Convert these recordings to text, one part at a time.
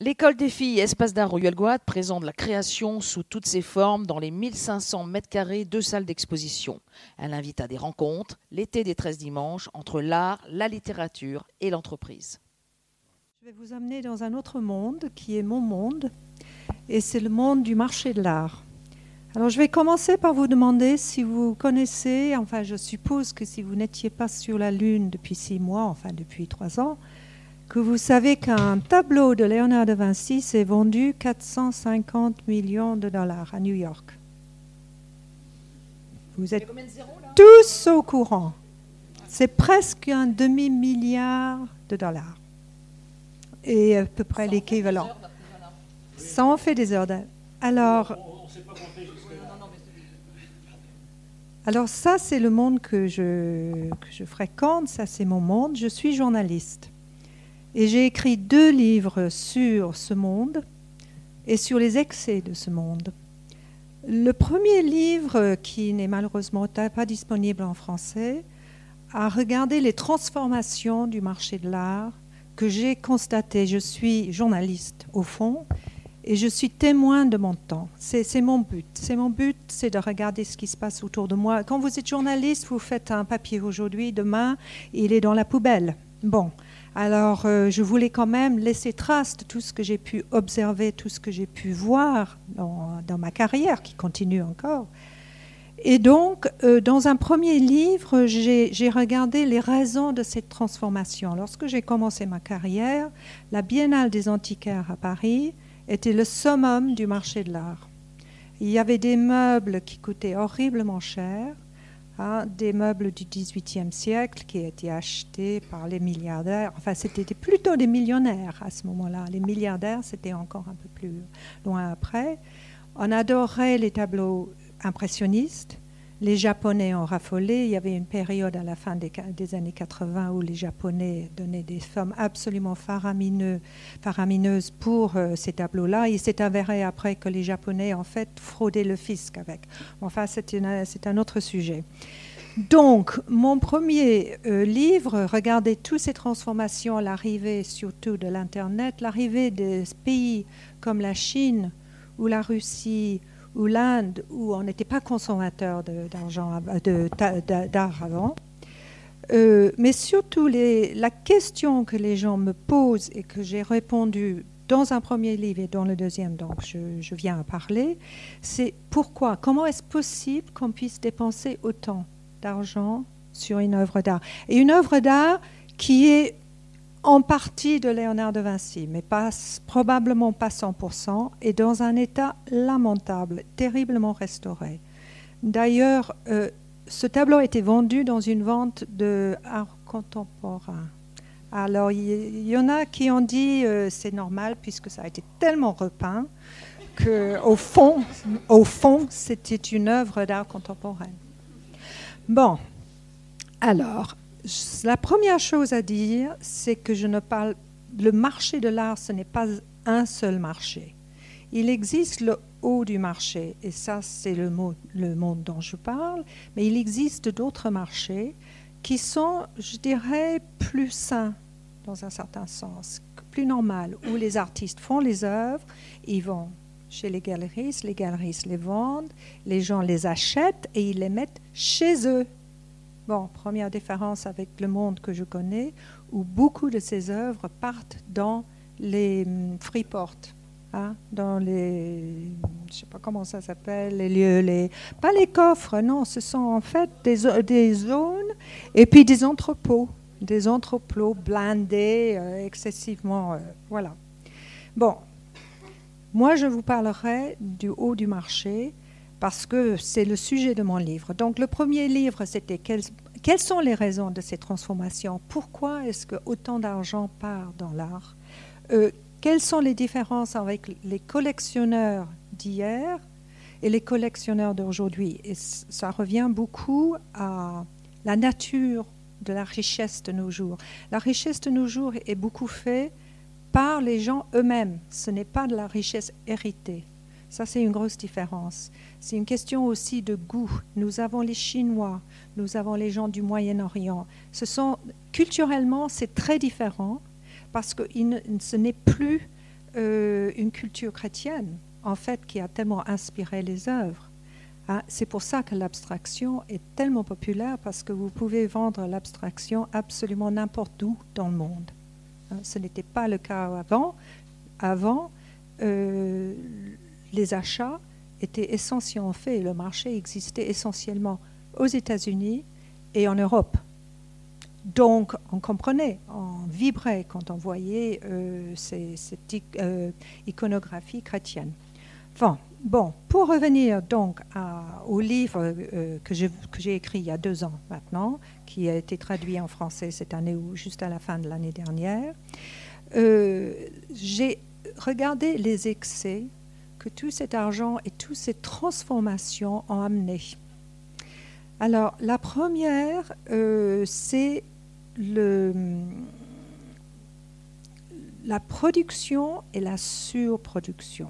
L'école des filles Espace d'art Royal Guad présente la création sous toutes ses formes dans les 1500 mètres carrés de salles d'exposition. Elle invite à des rencontres l'été des 13 dimanches entre l'art, la littérature et l'entreprise. Je vais vous amener dans un autre monde qui est mon monde et c'est le monde du marché de l'art. Alors je vais commencer par vous demander si vous connaissez, enfin je suppose que si vous n'étiez pas sur la Lune depuis six mois, enfin depuis trois ans, que vous savez qu'un tableau de Léonard de Vinci s'est vendu 450 millions de dollars à New York. Vous êtes tous au courant. C'est presque un demi-milliard de dollars. Et à peu près l'équivalent. Ça en fait des heures. Alors, alors ça, c'est le monde que je, que je fréquente, ça c'est mon monde. Je suis journaliste. Et j'ai écrit deux livres sur ce monde et sur les excès de ce monde. Le premier livre, qui n'est malheureusement pas disponible en français, a regardé les transformations du marché de l'art que j'ai constatées. Je suis journaliste au fond et je suis témoin de mon temps. C'est mon but. C'est mon but, c'est de regarder ce qui se passe autour de moi. Quand vous êtes journaliste, vous faites un papier aujourd'hui, demain, il est dans la poubelle. Bon, alors, euh, je voulais quand même laisser trace de tout ce que j'ai pu observer, tout ce que j'ai pu voir dans, ma carrière, qui continue encore. Et donc, euh, dans un premier livre, j'ai regardé les raisons de cette transformation. Lorsque j'ai commencé ma carrière, la Biennale des antiquaires à Paris était le summum du marché de l'art. Il y avait des meubles qui coûtaient horriblement cher, Des meubles du XVIIIe siècle qui étaient achetés par les milliardaires. Enfin, c'était plutôt des millionnaires à ce moment-là. Les milliardaires, c'était encore un peu plus loin après. On adorait les tableaux impressionnistes. Les Japonais ont raffolé. Il y avait une période à la fin des, années 80 où les Japonais donnaient des sommes absolument faramineuses pour euh, ces tableaux-là. Il s'est avéré après que les Japonais, en fait, fraudaient le fisc avec. Enfin, c'est un autre sujet. Donc, mon premier euh, livre regardait toutes ces transformations, l'arrivée surtout de l'Internet, l'arrivée des pays comme la Chine ou la Russie ou l'Inde, où on n'était pas consommateur d'argent, d'art avant. Euh, mais surtout, la question que les gens me posent et que j'ai répondu dans un premier livre et dans le deuxième, donc je, je viens à parler, c'est pourquoi, comment est-ce possible qu'on puisse dépenser autant d'argent sur une œuvre d'art? Et une œuvre d'art qui est en partie de Léonard de Vinci, mais probablement pas 100%, et dans un état lamentable, terriblement restauré. D'ailleurs, euh, ce tableau a été vendu dans une vente de art contemporain. Alors, il y, en a qui ont dit euh, c'est normal puisque ça a été tellement repeint que, au fond, au fond, c'était une œuvre d'art contemporain. Bon, alors, la première chose à dire, c'est que je ne parle. Le marché de l'art, ce n'est pas un seul marché. Il existe le haut du marché, et ça, c'est le, le monde dont je parle, mais il existe d'autres marchés qui sont, je dirais, plus sains dans un certain sens, plus normal, où les artistes font les œuvres, ils vont chez les galeristes, les galeristes les vendent, les gens les achètent et ils les mettent chez eux. Bon, première différence avec le monde que je connais, où beaucoup de ces œuvres partent dans les hum, freeports, hein, dans les, je sais pas comment ça s'appelle, les lieux, les, pas les coffres, non, ce sont en fait des, des zones et puis des entrepôts, des entrepôts blindés, euh, excessivement, euh, voilà. Bon, moi je vous parlerai du haut du marché parce que c'est le sujet de mon livre. Donc le premier livre, c'était quelles, sont les raisons de ces transformations? Pourquoi est-ce que autant d'argent part dans l'art? Euh, Quelles sont les différences avec les collectionneurs d'hier et les collectionneurs d'aujourd'hui? Et ça revient beaucoup à la nature de la richesse de nos jours. La richesse de nos jours est beaucoup faite par les gens eux-mêmes. Ce n'est pas de la richesse héritée. Ça, c'est une grosse différence. C'est une question aussi de goût. Nous avons les Chinois, nous avons les gens du Moyen-Orient. Ce sont culturellement, c'est très différent parce que ce n'est plus euh, une culture chrétienne, en fait, qui a tellement inspiré les œuvres. Hein, c'est pour ça que l'abstraction est tellement populaire, parce que vous pouvez vendre l'abstraction absolument n'importe où dans le monde. Hein, ce n'était pas le cas avant. Avant, euh, les achats étaient essentiellement faits, le marché existait essentiellement aux États-Unis et en Europe. Donc, on comprenait, on vibrait quand on voyait euh, cette euh, iconographie chrétienne. bon, pour revenir donc au livre euh, que j'ai écrit il y a deux ans maintenant, qui a été traduit en français cette année ou juste à la fin de l'année dernière, j'ai regardé les excès que tout cet argent et toutes ces transformations ont amené. Alors, la première, c'est le, la production et la surproduction.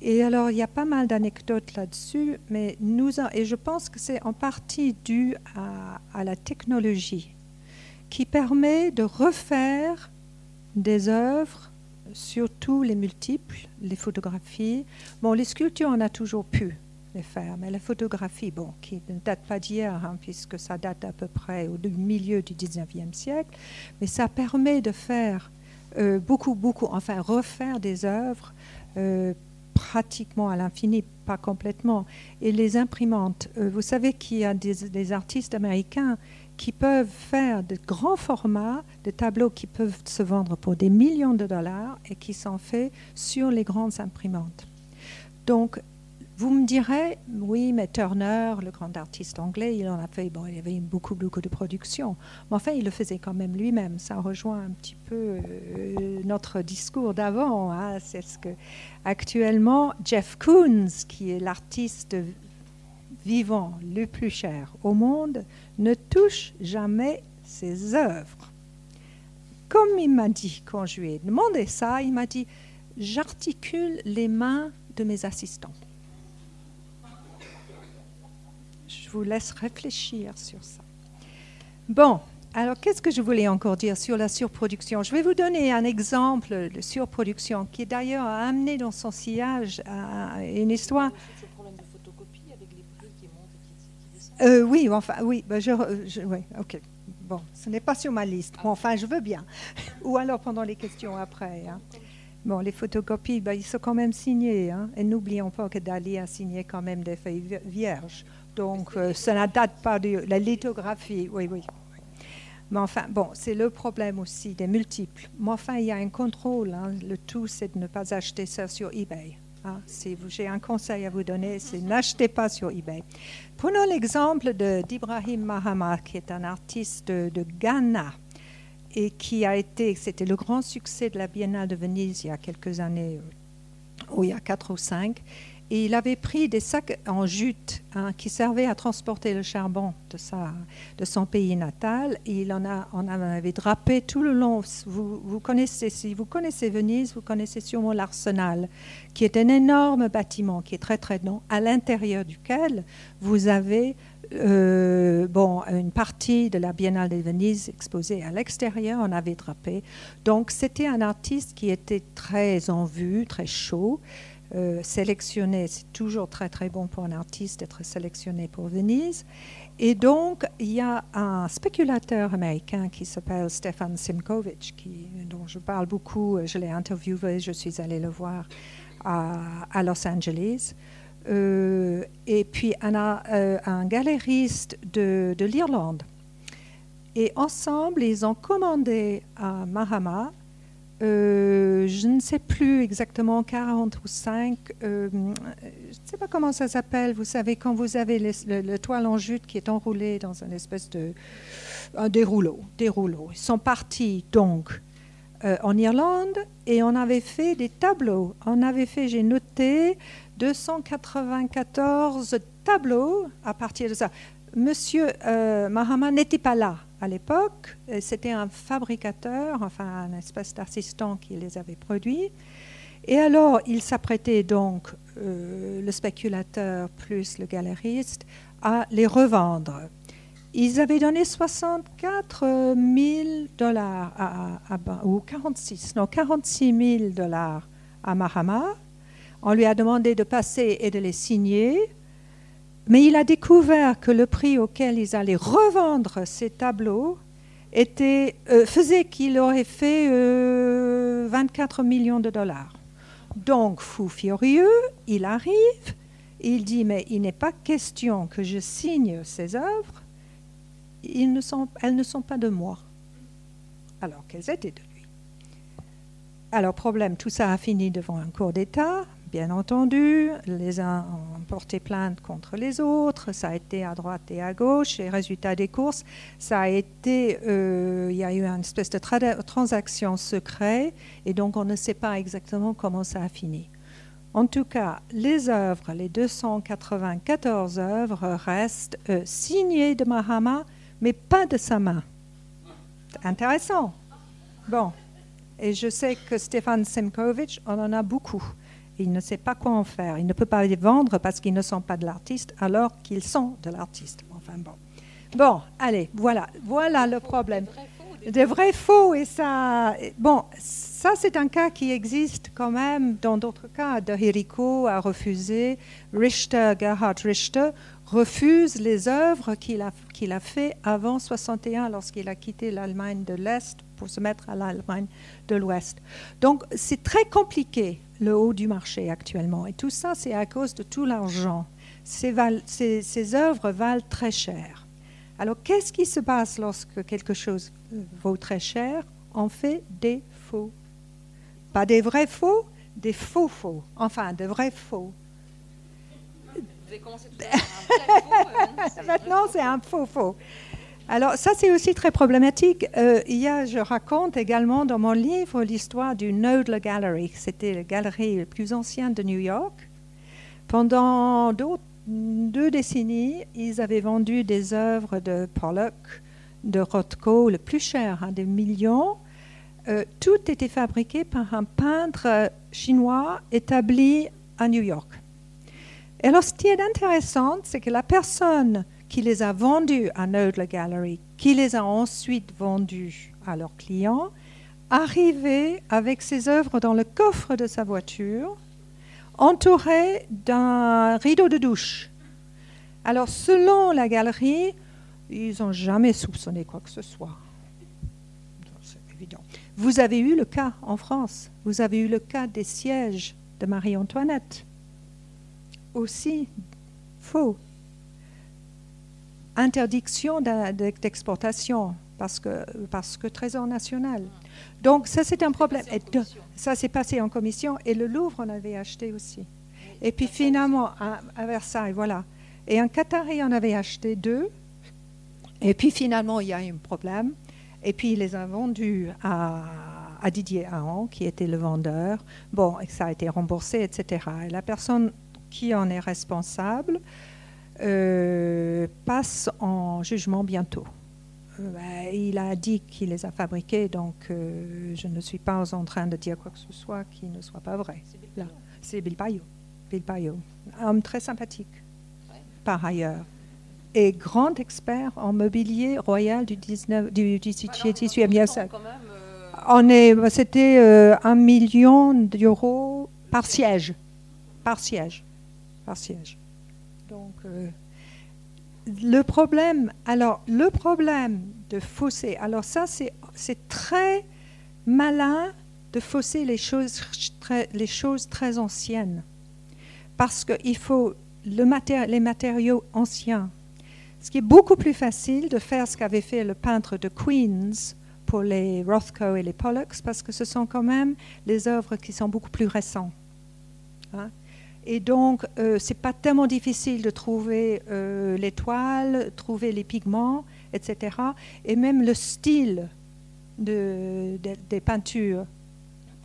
Et alors, il y a pas mal d'anecdotes là-dessus, mais nous, et je pense que c'est en partie dû à, la technologie qui permet de refaire des œuvres, surtout les multiples, les photographies. Bon, les sculptures, on a toujours pu, faire. Mais la photographie, bon, qui ne date pas d'hier, hein, puisque ça date à peu près au milieu du 19e siècle, mais ça permet de faire euh, beaucoup, beaucoup, enfin refaire des œuvres euh, pratiquement à l'infini, pas complètement. Et les imprimantes, euh, vous savez qu'il y a des, artistes américains qui peuvent faire de grands formats, de tableaux qui peuvent se vendre pour des millions de dollars et qui sont faits sur les grandes imprimantes. Donc, vous me direz, oui, mais Turner, le grand artiste anglais, il en a fait, bon, il avait beaucoup, beaucoup de production. Mais enfin, il le faisait quand même lui-même. Ça rejoint un petit peu euh, notre discours d'avant. Hein. C'est ce que, actuellement, Jeff Koons, qui est l'artiste vivant le plus cher au monde, ne touche jamais ses œuvres. Comme il m'a dit quand je lui ai demandé ça, il m'a dit, j'articule les mains de mes assistants. Je vous laisse réfléchir sur ça. Bon, alors qu'est-ce que je voulais encore dire sur la surproduction? Je vais vous donner un exemple de surproduction qui d'ailleurs a amené dans son sillage une histoire. Euh, oui, enfin, oui, ben je, oui, ok. Bon, ce n'est pas sur ma liste. enfin, je veux bien. Ou alors pendant les questions après. Hein. Bon, les photocopies, ben, ils sont quand même signés. Hein. Et n'oublions pas que Dali a signé quand même des feuilles vierges. Donc, euh, ça ne date pas de la lithographie. Oui, oui. Mais enfin, bon, c'est le problème aussi des multiples. Mais enfin, il y a un contrôle. Hein. Le tout, c'est de ne pas acheter ça sur eBay. Hein. Si j'ai un conseil à vous donner, c'est n'achetez pas sur eBay. Prenons l'exemple d'Ibrahim Mahama, qui est un artiste de, Ghana et qui a été, c'était le grand succès de la Biennale de Venise il y a quelques années, ou il y a quatre ou cinq. Il avait pris des sacs en jute hein, qui servaient à transporter le charbon de, sa, de son pays natal. Et il en, a, avait drapé tout le long. Vous, vous, connaissez, si vous connaissez Venise, vous connaissez sûrement l'Arsenal, qui est un énorme bâtiment qui est très très long, à l'intérieur duquel vous avez euh, bon, une partie de la Biennale de Venise exposée à l'extérieur, on avait drapé. Donc c'était un artiste qui était très en vue, très chaud. Euh, sélectionné, c'est toujours très très bon pour un artiste d'être sélectionné pour Venise. Et donc, il y a un spéculateur américain qui s'appelle Stefan Simkovic, qui, dont je parle beaucoup, je l'ai interviewé, je suis allée le voir à, Los Angeles. Euh, et puis, euh, un galériste de, de l'Irlande. Et ensemble, ils ont commandé à Mahama euh, je ne sais plus exactement, 40 ou 5. Euh, je ne sais pas comment ça s'appelle. Vous savez, quand vous avez le, toile en jute qui est enroulé dans une espèce de. rouleaux. Des rouleaux. Ils sont partis donc euh, en Irlande et on avait fait des tableaux. On avait fait, j'ai noté, 294 tableaux à partir de ça. Monsieur Mahama n'était pas là à l'époque. C'était un fabricateur, enfin un espèce d'assistant qui les avait produits. Et alors, il s'apprêtait donc, euh, le spéculateur plus le galériste, à les revendre. ils avaient donné 64 000 dollars à, ou 46, non 46 000 dollars à Mahama. On lui a demandé de passer et de les signer, mais il a découvert que le prix auquel ils allaient revendre ces tableaux euh, faisait qu'il aurait fait 24 euh, millions de dollars. Donc, fou furieux, il arrive, il dit, mais il n'est pas question que je signe ces œuvres elles ne sont pas de moi. Alors qu'elles étaient de lui. Alors, problème, tout ça a fini devant un cours d'État, bien entendu. Les uns ont porté plainte contre les autres, ça a été à droite et à gauche. Et résultat des courses, ça a été, euh, il y a eu une espèce de transaction secrète, et donc on ne sait pas exactement comment ça a fini. En tout cas, les œuvres, les 294 œuvres restent euh, signées de Mahama mais pas de sa main. Intéressant. Bon. Et je sais que Stéphane Semkovic, on en a beaucoup. Il ne sait pas quoi en faire. Il ne peut pas les vendre parce qu'ils ne sont pas de l'artiste, alors qu'ils sont de l'artiste. Enfin bon. Bon, allez, voilà. Voilà le problème. Des vrais faux. Et ça. Bon, ça, c'est un cas qui existe quand même dans d'autres cas. De Hiriko a refusé. Richter, Gerhard Richter, refuse les œuvres qu'il a, qu'il a fait avant 61 lorsqu'il a quitté l'Allemagne de l'Est pour se mettre à l'Allemagne de l'Ouest. Donc c'est très compliqué le haut du marché actuellement et tout ça c'est à cause de tout l'argent. Ces, ces, ces œuvres valent très cher. Alors qu'est-ce qui se passe lorsque quelque chose vaut très cher? On fait des faux. Pas des vrais faux, des faux faux. Enfin, de vrais faux. Maintenant, c'est un faux faux. Alors ça, c'est aussi très problématique. Euh, il y a, je raconte également dans mon livre l'histoire du Knoedler Gallery. C'était la galerie la plus ancienne de New York. Pendant deux, décennies, ils avaient vendu des œuvres de Pollock, de Rothko, le plus cher, hein, des millions. Euh, tout était fabriqué par un peintre chinois établi à New York. Et alors, ce qui est intéressant, c'est que la personne qui les a vendus à Noodle Gallery, qui les a ensuite vendus à leurs clients, arrivait avec ses œuvres dans le coffre de sa voiture, entouré d'un rideau de douche. Alors, selon la galerie, ils n'ont jamais soupçonné quoi que ce soit. C'est évident. Vous avez eu le cas en France, vous avez eu le cas des sièges de Marie-Antoinette aussi faux. Interdiction d'exportation parce que, trésor national. Donc ça c'est un problème. ça s'est passé en commission et le Louvre en avait acheté aussi. Et puis finalement à, Versailles, voilà. Et un Qatari en avait acheté deux. Et puis finalement il y a eu un problème. Et puis il les a vendus à, à Didier Aon, qui était le vendeur. Bon, et ça a été remboursé, etc. Et la personne qui en est responsable euh, passe en jugement bientôt. Euh, ben, il a dit qu'il les a fabriqués, donc euh, je ne suis pas en train de dire quoi que ce soit qui ne soit pas vrai. C'est Bill Payot. Bill Payot. Un homme très sympathique, par ailleurs. Et grand expert en mobilier royal du, 19, du 18e siècle. On est, c'était un million d'euros par siège. Par siège siège. Donc, euh, le problème, alors, le problème de fausser, alors ça, c'est très malin de fausser les choses très, les choses très anciennes. Parce qu'il faut le les matériaux anciens. Ce qui est beaucoup plus facile de faire ce qu'avait fait le peintre de Queens pour les Rothko et les Pollocks, parce que ce sont quand même les œuvres qui sont beaucoup plus récentes. Hein. Et donc, euh, ce n'est pas tellement difficile de trouver euh, l'étoile, trouver les pigments, etc. Et même le style de, des peintures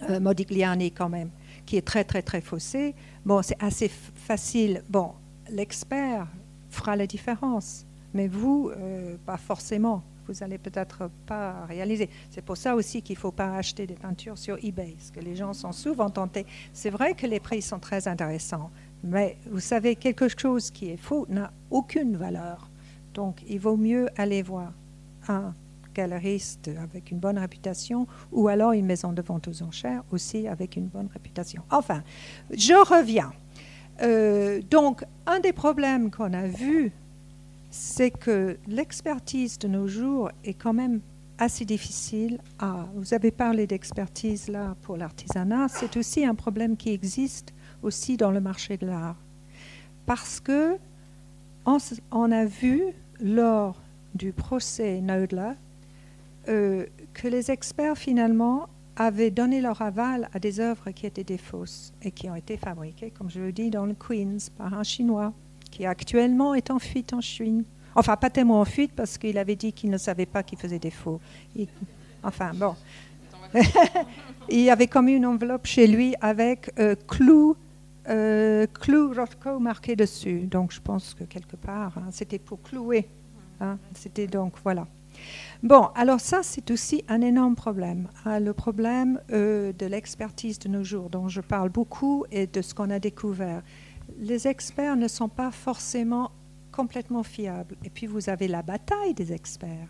euh, Modigliani, quand même, qui est très, très, très faussé. Bon, c'est assez facile. Bon, l'expert fera la différence, mais vous, euh, pas forcément vous n'allez peut-être pas réaliser. C'est pour ça aussi qu'il ne faut pas acheter des peintures sur eBay, parce que les gens sont souvent tentés. C'est vrai que les prix sont très intéressants, mais vous savez, quelque chose qui est faux n'a aucune valeur. Donc, il vaut mieux aller voir un galeriste avec une bonne réputation ou alors une maison de vente aux enchères aussi avec une bonne réputation. Enfin, je reviens. Euh, donc, un des problèmes qu'on a vu, c'est que l'expertise de nos jours est quand même assez difficile. Vous avez parlé d'expertise là pour l'artisanat, c'est aussi un problème qui existe aussi dans le marché de l'art. Parce que on, a vu lors du procès Naudla euh, que les experts finalement avaient donné leur aval à des œuvres qui étaient des fausses et qui ont été fabriquées, comme je le dis, dans le Queens par un Chinois qui actuellement est en fuite en Chine. Enfin, pas tellement en fuite parce qu'il avait dit qu'il ne savait pas qu'il faisait des faux. enfin, bon. il y avait comme une enveloppe chez lui avec euh, clou, euh, clou Rothko marqué dessus. Donc, je pense que quelque part, hein, c'était pour clouer. Hein. C'était donc, voilà. Bon, alors ça, c'est aussi un énorme problème. Hein, le problème euh, de l'expertise de nos jours, dont je parle beaucoup, et de ce qu'on a découvert. Les experts ne sont pas forcément complètement fiables. Et puis, vous avez la bataille des experts.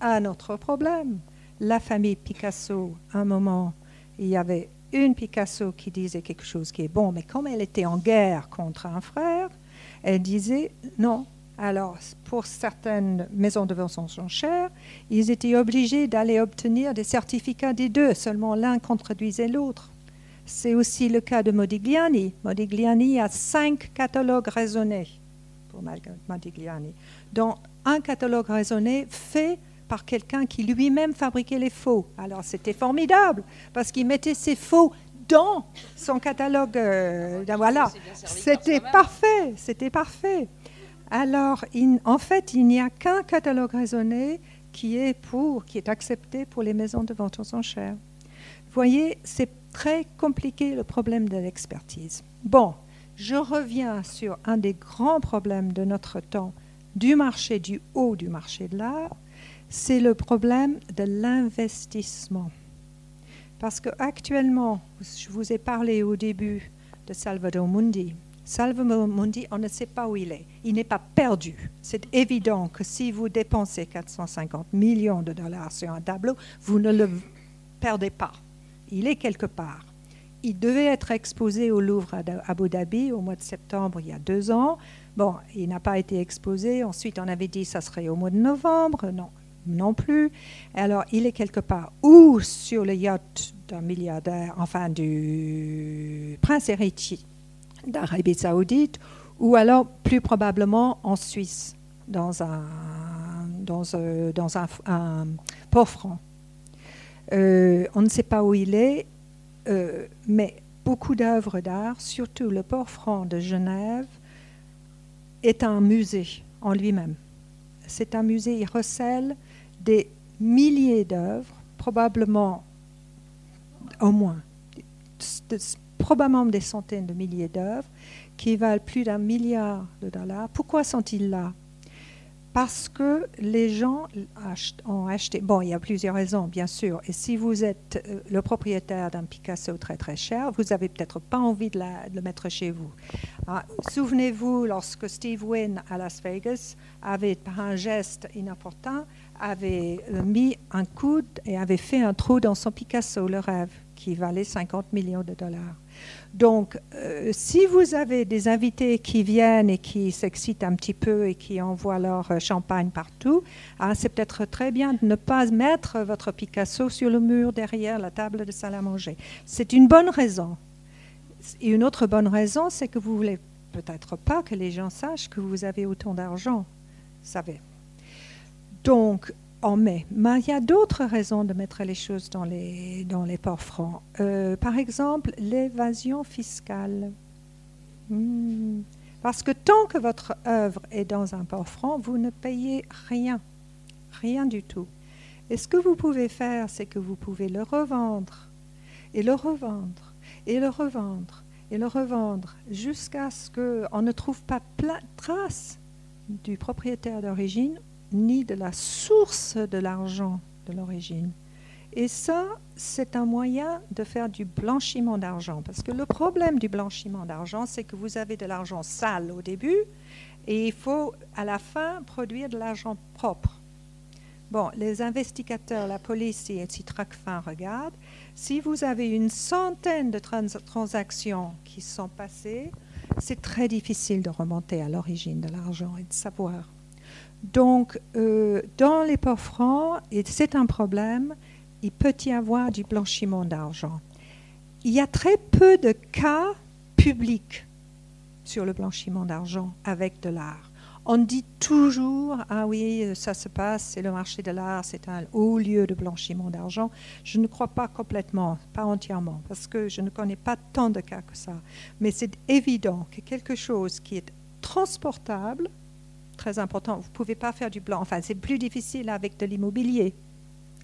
Un autre problème. La famille Picasso, un moment, il y avait une Picasso qui disait quelque chose qui est bon, mais comme elle était en guerre contre un frère, elle disait non, alors, pour certaines maisons de vente en chères, ils étaient obligés d'aller obtenir des certificats des deux. Seulement l'un contredisait l'autre. C'est aussi le cas de Modigliani. Modigliani a cinq catalogues raisonnés pour Modigliani, dont un catalogue raisonné fait par quelqu'un qui lui-même fabriquait les faux. Alors c'était formidable parce qu'il mettait ses faux dans son catalogue. Euh, voilà, c'était parfait, c'était parfait. Alors, en fait, il n'y a qu'un catalogue raisonné qui est, pour, qui est accepté pour les maisons de vente aux enchères. Vous voyez, c'est très compliqué le problème de l'expertise. Bon, je reviens sur un des grands problèmes de notre temps du marché du haut du marché de l'art, c'est le problème de l'investissement. Parce qu'actuellement, je vous ai parlé au début de Salvador Mundi. Salvador Mundi, on ne sait pas où il est. Il n'est pas perdu. C'est évident que si vous dépensez 450 millions de dollars sur un tableau, vous ne le perdez pas. Il est quelque part. Il devait être exposé au Louvre à Abu Dhabi au mois de septembre il y a deux ans. Bon, il n'a pas été exposé. Ensuite, on avait dit que ça serait au mois de novembre. Non, non plus. Alors, il est quelque part ou sur le yacht d'un milliardaire, enfin du prince héritier d'Arabie saoudite, ou alors plus probablement en Suisse, dans un, dans, euh, dans un, port franc. Euh, on ne sait pas où il est, euh, mais beaucoup d'œuvres d'art, surtout le port franc de Genève, est un musée en lui-même. C'est un musée, il recèle des milliers d'œuvres, probablement au moins probablement des centaines de milliers d'œuvres qui valent plus d'un milliard de dollars. Pourquoi sont-ils là? Parce que les gens ont acheté. Bon, il y a plusieurs raisons, bien sûr. Et si vous êtes euh, le propriétaire d'un Picasso très très cher, vous n'avez peut-être pas envie de, le mettre chez vous. Ah, souvenez-vous, lorsque Steve Wynn à Las Vegas avait, par un geste inopportun, avait euh, mis un coude et avait fait un trou dans son Picasso, le rêve, qui valait 50 millions de dollars. Donc, euh, si vous avez des invités qui viennent et qui s'excitent un petit peu et qui envoient leur euh, champagne partout, ah, c'est peut-être très bien de ne pas mettre votre Picasso sur le mur derrière la table de salle à manger. C'est une bonne raison. Et une autre bonne raison, c'est que vous voulez peut-être pas que les gens sachent que vous avez autant d'argent. Savez. Donc, Mais il y a d'autres raisons de mettre les choses dans les, dans les ports francs. Euh, par exemple, l'évasion fiscale. Hmm. Parce que tant que votre œuvre est dans un port franc, vous ne payez rien. Rien du tout. Et ce que vous pouvez faire, c'est que vous pouvez le revendre, et le revendre, et le revendre, et le revendre, jusqu'à ce qu'on ne trouve pas trace du propriétaire d'origine ni de la source de l'argent de l'origine. Et ça, c'est un moyen de faire du blanchiment d'argent. Parce que le problème du blanchiment d'argent, c'est que vous avez de l'argent sale au début, Et il faut à la fin produire de l'argent propre. Bon, les investigateurs, la police et si Tracfin regardent, si vous avez une centaine de transactions qui sont passées, c'est très difficile de remonter à l'origine de l'argent et de savoir. Donc, euh, dans les ports francs, et c'est un problème, il peut y avoir du blanchiment d'argent. Il y a très peu de cas publics sur le blanchiment d'argent avec de l'art. On dit toujours, ah oui, ça se passe, c'est le marché de l'art, c'est un haut lieu de blanchiment d'argent. Je ne crois pas complètement, pas entièrement, parce que je ne connais pas tant de cas que ça. Mais c'est évident que quelque chose qui est transportable, très important, vous ne pouvez pas faire du blanc, enfin c'est plus difficile avec de l'immobilier.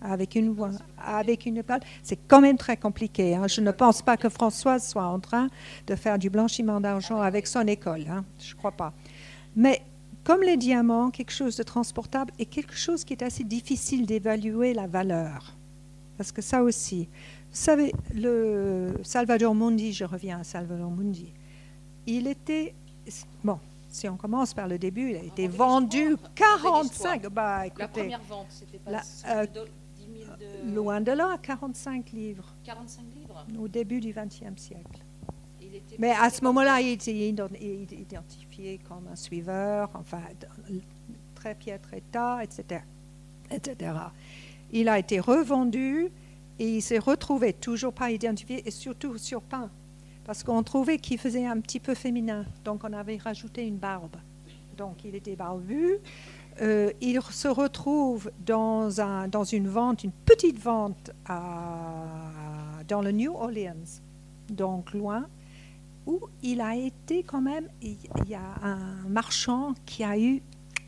Avec une, avec une c'est quand même très compliqué. Hein. Je ne pense pas que Françoise soit en train de faire du blanchiment d'argent avec son école. Hein. Je ne crois pas. Mais comme les diamants, quelque chose de transportable et quelque chose qui est assez difficile d'évaluer la valeur. Parce que ça aussi, vous savez, le Salvador Mundi, je reviens à Salvador Mundi, il était, bon, si on commence par le début, il a été vendu 45. Bah, la première vente, c'était pas euh, de... Loin de là, 45 livres. 45 livres Au début du XXe siècle. Mais à ce moment-là, il était identifié comme un suiveur, enfin, très piètre état, etc., etc. Il a été revendu et il s'est retrouvé toujours pas identifié et surtout surpeint parce qu'on trouvait qu'il faisait un petit peu féminin. Donc on avait rajouté une barbe. Donc il était barbu. Euh, il se retrouve dans, un, dans une vente, une petite vente dans le New Orleans, donc loin où il a été quand même, il y a un marchand qui a eu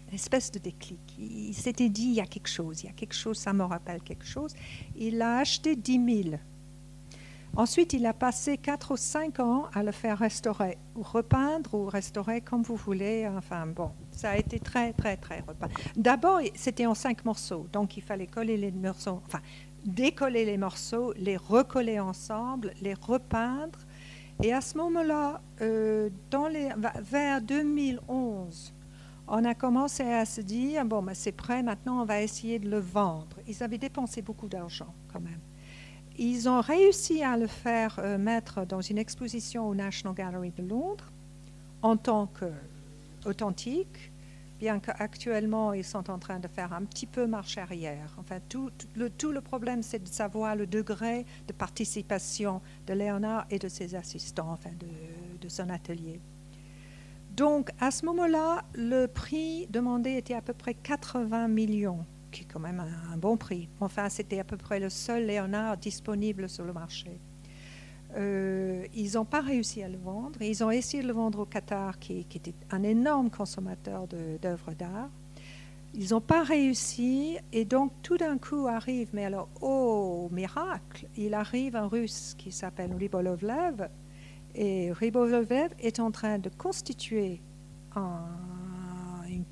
une espèce de déclic. Il s'était dit, il y a quelque chose, il y a quelque chose, ça me rappelle quelque chose. Il a acheté 10 000. Ensuite, il a passé 4 ou 5 ans à le faire restaurer, ou repeindre, ou restaurer comme vous voulez. Enfin bon, ça a été très, très, très repeint. D'abord, c'était en 5 morceaux, donc il fallait coller les morceaux, enfin décoller les morceaux, les recoller ensemble, les repeindre et à ce moment-là, euh, vers 2011, on a commencé à se dire, bon, ben, c'est prêt, maintenant on va essayer de le vendre. Ils avaient dépensé beaucoup d'argent quand même. Ils ont réussi à le faire euh, mettre dans une exposition au National Gallery de Londres en tant qu'authentique bien qu'actuellement ils sont en train de faire un petit peu marche arrière. Enfin, tout, le, problème, c'est de savoir le degré de participation de Léonard et de ses assistants, enfin de, son atelier. Donc, à ce moment-là, le prix demandé était à peu près 80 millions, qui est quand même un bon prix. Enfin, c'était à peu près le seul Léonard disponible sur le marché. Euh, ils n'ont pas réussi à le vendre. Ils ont essayé de le vendre au Qatar, qui, était un énorme consommateur d'œuvres d'art. Ils n'ont pas réussi, et donc tout d'un coup arrive, mais alors, oh miracle, il arrive un russe qui s'appelle Ribolovlev, et Ribolovlev est en train de constituer une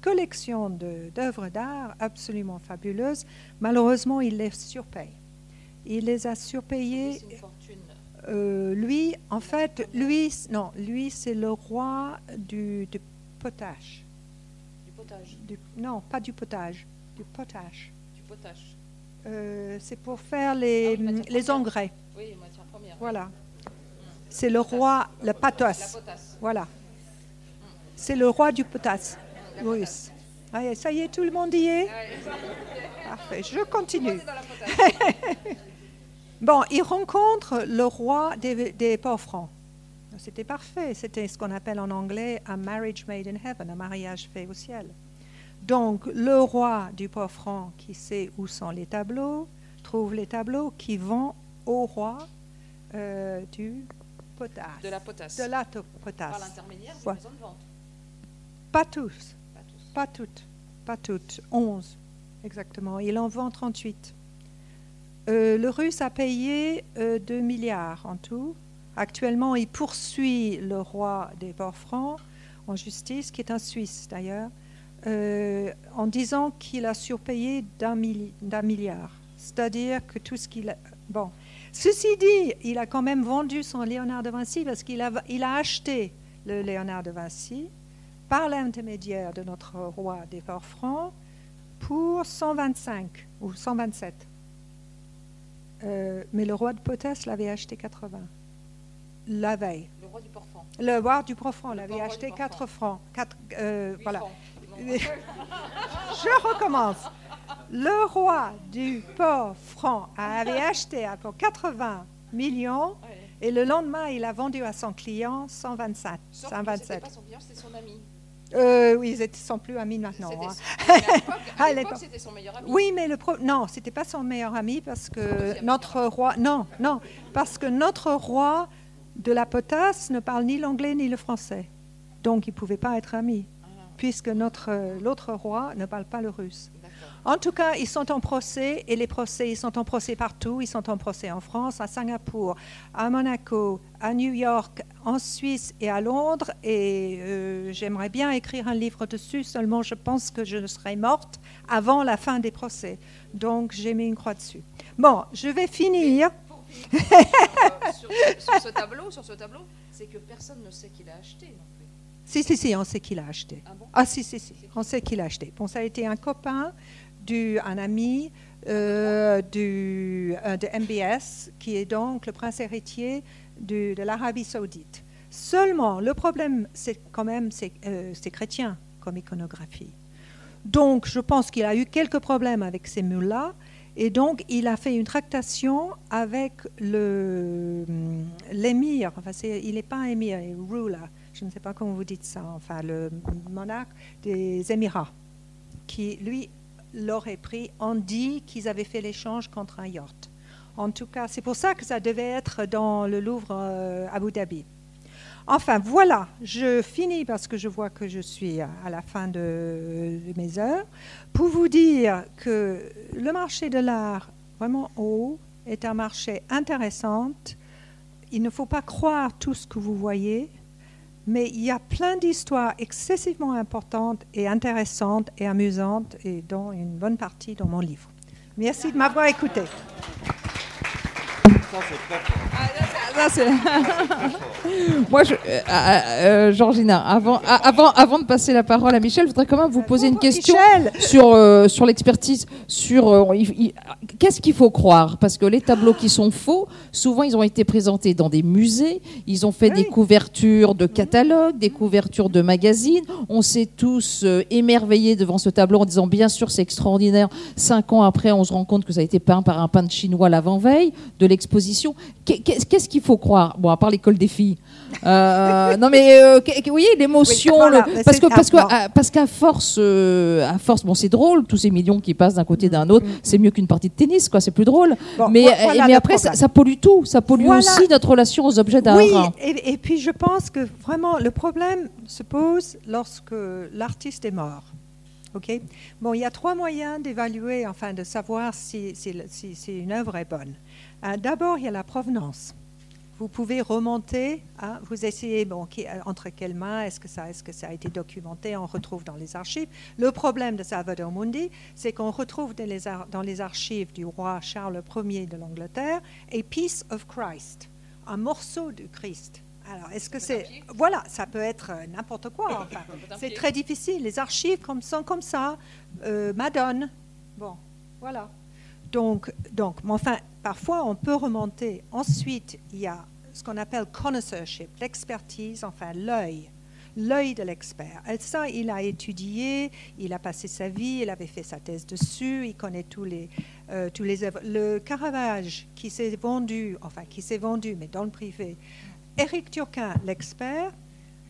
collection d'œuvres d'art absolument fabuleuses. Malheureusement, il les surpaye. Il les a surpayées. Euh, lui, en fait, lui, non, lui, c'est le roi du, potage. Du potage Non, pas du potage, du potage. Du potage. Euh, c'est pour faire les, ah les engrais. Oui, matière première. Voilà. C'est le roi, le patos. Voilà. C'est le roi du potasse russe. ça y est, tout le monde y est Parfait, je continue. Bon, il rencontre le roi des, ports francs. C'était parfait. C'était ce qu'on appelle en anglais un marriage made in heaven, un mariage fait au ciel. Donc, le roi du port franc qui sait où sont les tableaux, trouve les tableaux qui vont au roi euh, du potasse. De la potasse. De la potasse. Par l'intermédiaire des maisons de vente. Pas tous. Pas, toutes. Pas toutes. 11, exactement. Il en vend 38. Euh, le Russe a payé 2 euh, milliards en tout. Actuellement, il poursuit le roi des ports francs en justice, qui est un Suisse d'ailleurs, euh, en disant qu'il a surpayé d'un milliard. C'est-à-dire que tout ce qu'il a... Bon. Ceci dit, il a quand même vendu son Léonard de Vinci parce qu'il a, il a acheté le Léonard de Vinci par l'intermédiaire de notre roi des ports francs pour 125 ou 127. Euh, mais le roi de Potas l'avait acheté 80 la veille. Le roi du Port-Franc. Le roi du Port-Franc l'avait acheté Port-Franc. 4 francs. Quatre- euh, Huit voilà. francs. Je recommence. Le roi du Port-Franc avait acheté à pour 80 millions Ouais. et le lendemain, il a vendu à son client 127. Sauf que c'était 127. pas son client, c'était son ami. Euh, oui, ils étaient- sont plus amis maintenant. Hein. à l'époque- à l'époque, c'était son meilleur ami. Oui, mais le pro... non, c'était pas son meilleur ami parce que notre roi, non, non, parce que notre roi de la potasse ne parle ni l'anglais ni le français, donc il pouvait pas être ami, Ah, puisque notre l'autre roi ne parle pas le russe. En tout cas, ils sont en procès et les procès, ils sont en procès partout. Ils sont en procès en France, à Singapour, à Monaco, à New York, en Suisse et à Londres. Et euh, j'aimerais bien écrire un livre dessus, seulement je pense que je serai morte avant la fin des procès. Donc j'ai mis une croix dessus. Bon, je vais finir. Euh, sur- ce tableau, tableau, c'est que personne ne sait qu'il a acheté. Si, si, si, on sait qui l'a acheté. Ah bon? Ah si, si, si, on sait qui l'a acheté. Bon, ça a été un copain, du, un ami euh, du, euh, de MBS, qui est donc le prince héritier du- de l'Arabie saoudite. Seulement, le problème, c'est quand même, c'est euh, c'est chrétien comme iconographie. Donc, je pense qu'il a eu quelques problèmes avec ces mules-là. Et donc, il a fait une tractation avec hum, l'émir. Enfin, c'est- il n'est pas un émir, il est ruler. Je ne sais pas comment vous dites ça. Enfin, le monarque des Émirats, qui, lui, l'aurait pris. On dit qu'ils avaient fait l'échange contre un yacht. En tout cas, c'est pour ça que ça devait être dans le Louvre euh, Abu Dhabi. Enfin, voilà, je finis parce que je vois que je suis à la fin de mes heures, pour vous dire que le marché de l'art, vraiment haut, est un marché intéressant. Il ne faut pas croire tout ce que vous voyez, mais il y a plein d'histoires excessivement importantes et intéressantes et amusantes, et dont une bonne partie dans mon livre. Merci de m'avoir écouté. Ça, Ça, Moi, je, euh, euh, euh, Georgina, avant, a- avant, avant de passer la parole à Michel, je voudrais quand même vous poser une question Michel sur, euh, sur l'expertise. Sur euh, qu'est-ce qu'il faut croire? Parce que les tableaux qui sont faux, souvent, ils ont été présentés dans des musées. Ils ont fait Oui. des couvertures de catalogues, des couvertures de magazines. On s'est tous euh, émerveillés devant ce tableau en disant bien sûr c'est extraordinaire. Cinq ans après, on se rend compte que ça a été peint par un peintre chinois l'avant-veille de l'exposition. Qu'est- Qu'est-ce qu'est-ce qu'il faut croire Bon, à part l'école des filles. Euh, non mais euh, vous voyez l'émotion, Oui, voilà, le- mais parce c'est- que parce que bon. à- parce qu'à force, euh, à force, bon c'est drôle, tous ces millions qui passent d'un côté d'un autre, c'est mieux qu'une partie de tennis, quoi, c'est plus drôle. Bon, mais voilà après ça, pollue tout, ça pollue Voilà. aussi notre relation aux objets d'art. Oui, et, et puis je pense que vraiment le problème se pose lorsque l'artiste est mort. Ok? Bon, il y a trois moyens d'évaluer, enfin de savoir si, si, si- si une œuvre est bonne. Euh, D'abord, il y a la provenance. Vous pouvez remonter, hein, vous essayez, bon, qui- entre quelles mains, est-ce que, ça, est que ça a été documenté, on retrouve dans les archives. Le problème de Salvador Mundi, c'est qu'on retrouve dans les, ar- dans les archives du roi Charles Ier de l'Angleterre a piece of Christ, un morceau du Christ. Alors, est-ce que c'est... Voilà, ça peut être euh, n'importe quoi. enfin. c'est très difficile. Les archives comme, sont comme ça. Euh, Madone. Bon, voilà. Donc, donc, enfin, parfois, on peut remonter. Ensuite, il y a ce qu'on appelle connoisseurship, l'expertise, enfin, l'œil. L'œil de l'expert. Ça, il a étudié, il a passé sa vie, il avait fait sa thèse dessus, il connaît tous les, euh, tous les œuvres. Le Caravage qui s'est vendu, enfin, qui s'est vendu, mais dans le privé, Éric Turquin, l'expert,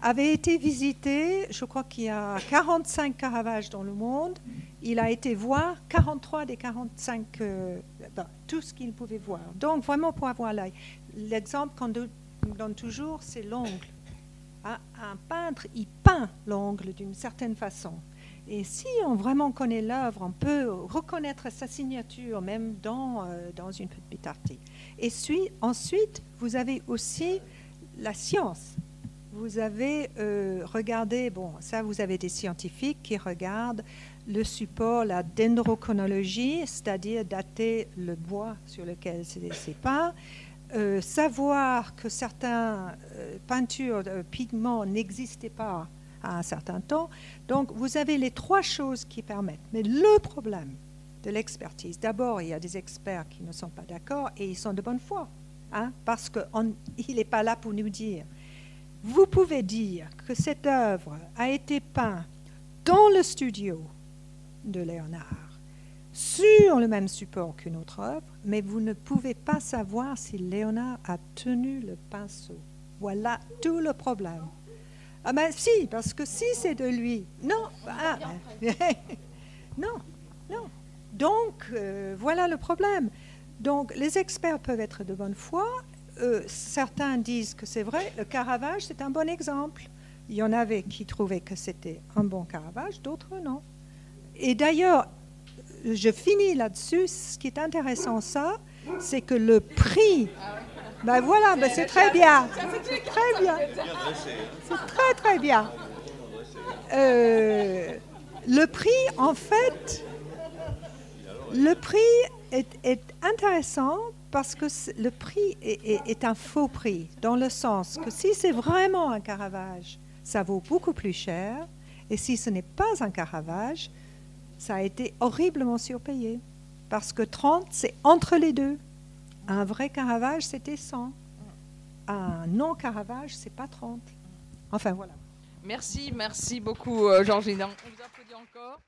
avait été visité, je crois qu'il y a 45 Caravages dans le monde. Il a été voir 43 des 45, euh, ben, tout ce qu'il pouvait voir. Donc, vraiment pour avoir l'œil. L'exemple qu'on do- donne toujours, c'est l'ongle. Hein, Un peintre, il peint l'ongle d'une certaine façon. Et si on vraiment connaît l'œuvre, on peut reconnaître sa signature même dans, euh, dans une petite partie. Et ensuite, vous avez aussi la science. Vous avez euh, regardé, bon, ça, vous avez des scientifiques qui regardent le support, la dendrochronologie, c'est-à-dire dater le bois sur lequel c'est c'est peint, euh, savoir que certaines peintures de pigments n'existaient pas à un certain temps. Donc, vous avez les trois choses qui permettent. Mais le problème de l'expertise, d'abord, il y a des experts qui ne sont pas d'accord et ils sont de bonne foi, hein, parce qu'il n'est pas là pour nous dire. Vous pouvez dire que cette œuvre a été peinte dans le studio de Léonard sur le même support qu'une autre œuvre, mais vous ne pouvez pas savoir si Léonard a tenu le pinceau. Voilà tout le problème. Ah ben si, parce que si c'est de lui, non, ah, non, non. Donc euh, voilà le problème. Donc les experts peuvent être de bonne foi. Euh, certains disent que c'est vrai. Le Caravage, c'est un bon exemple. Il y en avait qui trouvaient que c'était un bon Caravage, d'autres non. Et d'ailleurs, je finis là-dessus. Ce qui est intéressant, ça, c'est que le prix. Ben voilà, ben c'est très bien. C'est très bien. C'est très très bien. Euh, le prix, en fait, le prix est, intéressant parce que le prix est, un faux prix, dans le sens que si c'est vraiment un Caravage, ça vaut beaucoup plus cher, et si ce n'est pas un Caravage, ça a été horriblement surpayé. Parce que 30, c'est entre les deux. Un vrai Caravage, c'était 100. Un non-Caravage, c'est pas 30. Enfin, voilà. Merci, merci beaucoup, euh, Georgina. On vous applaudit encore.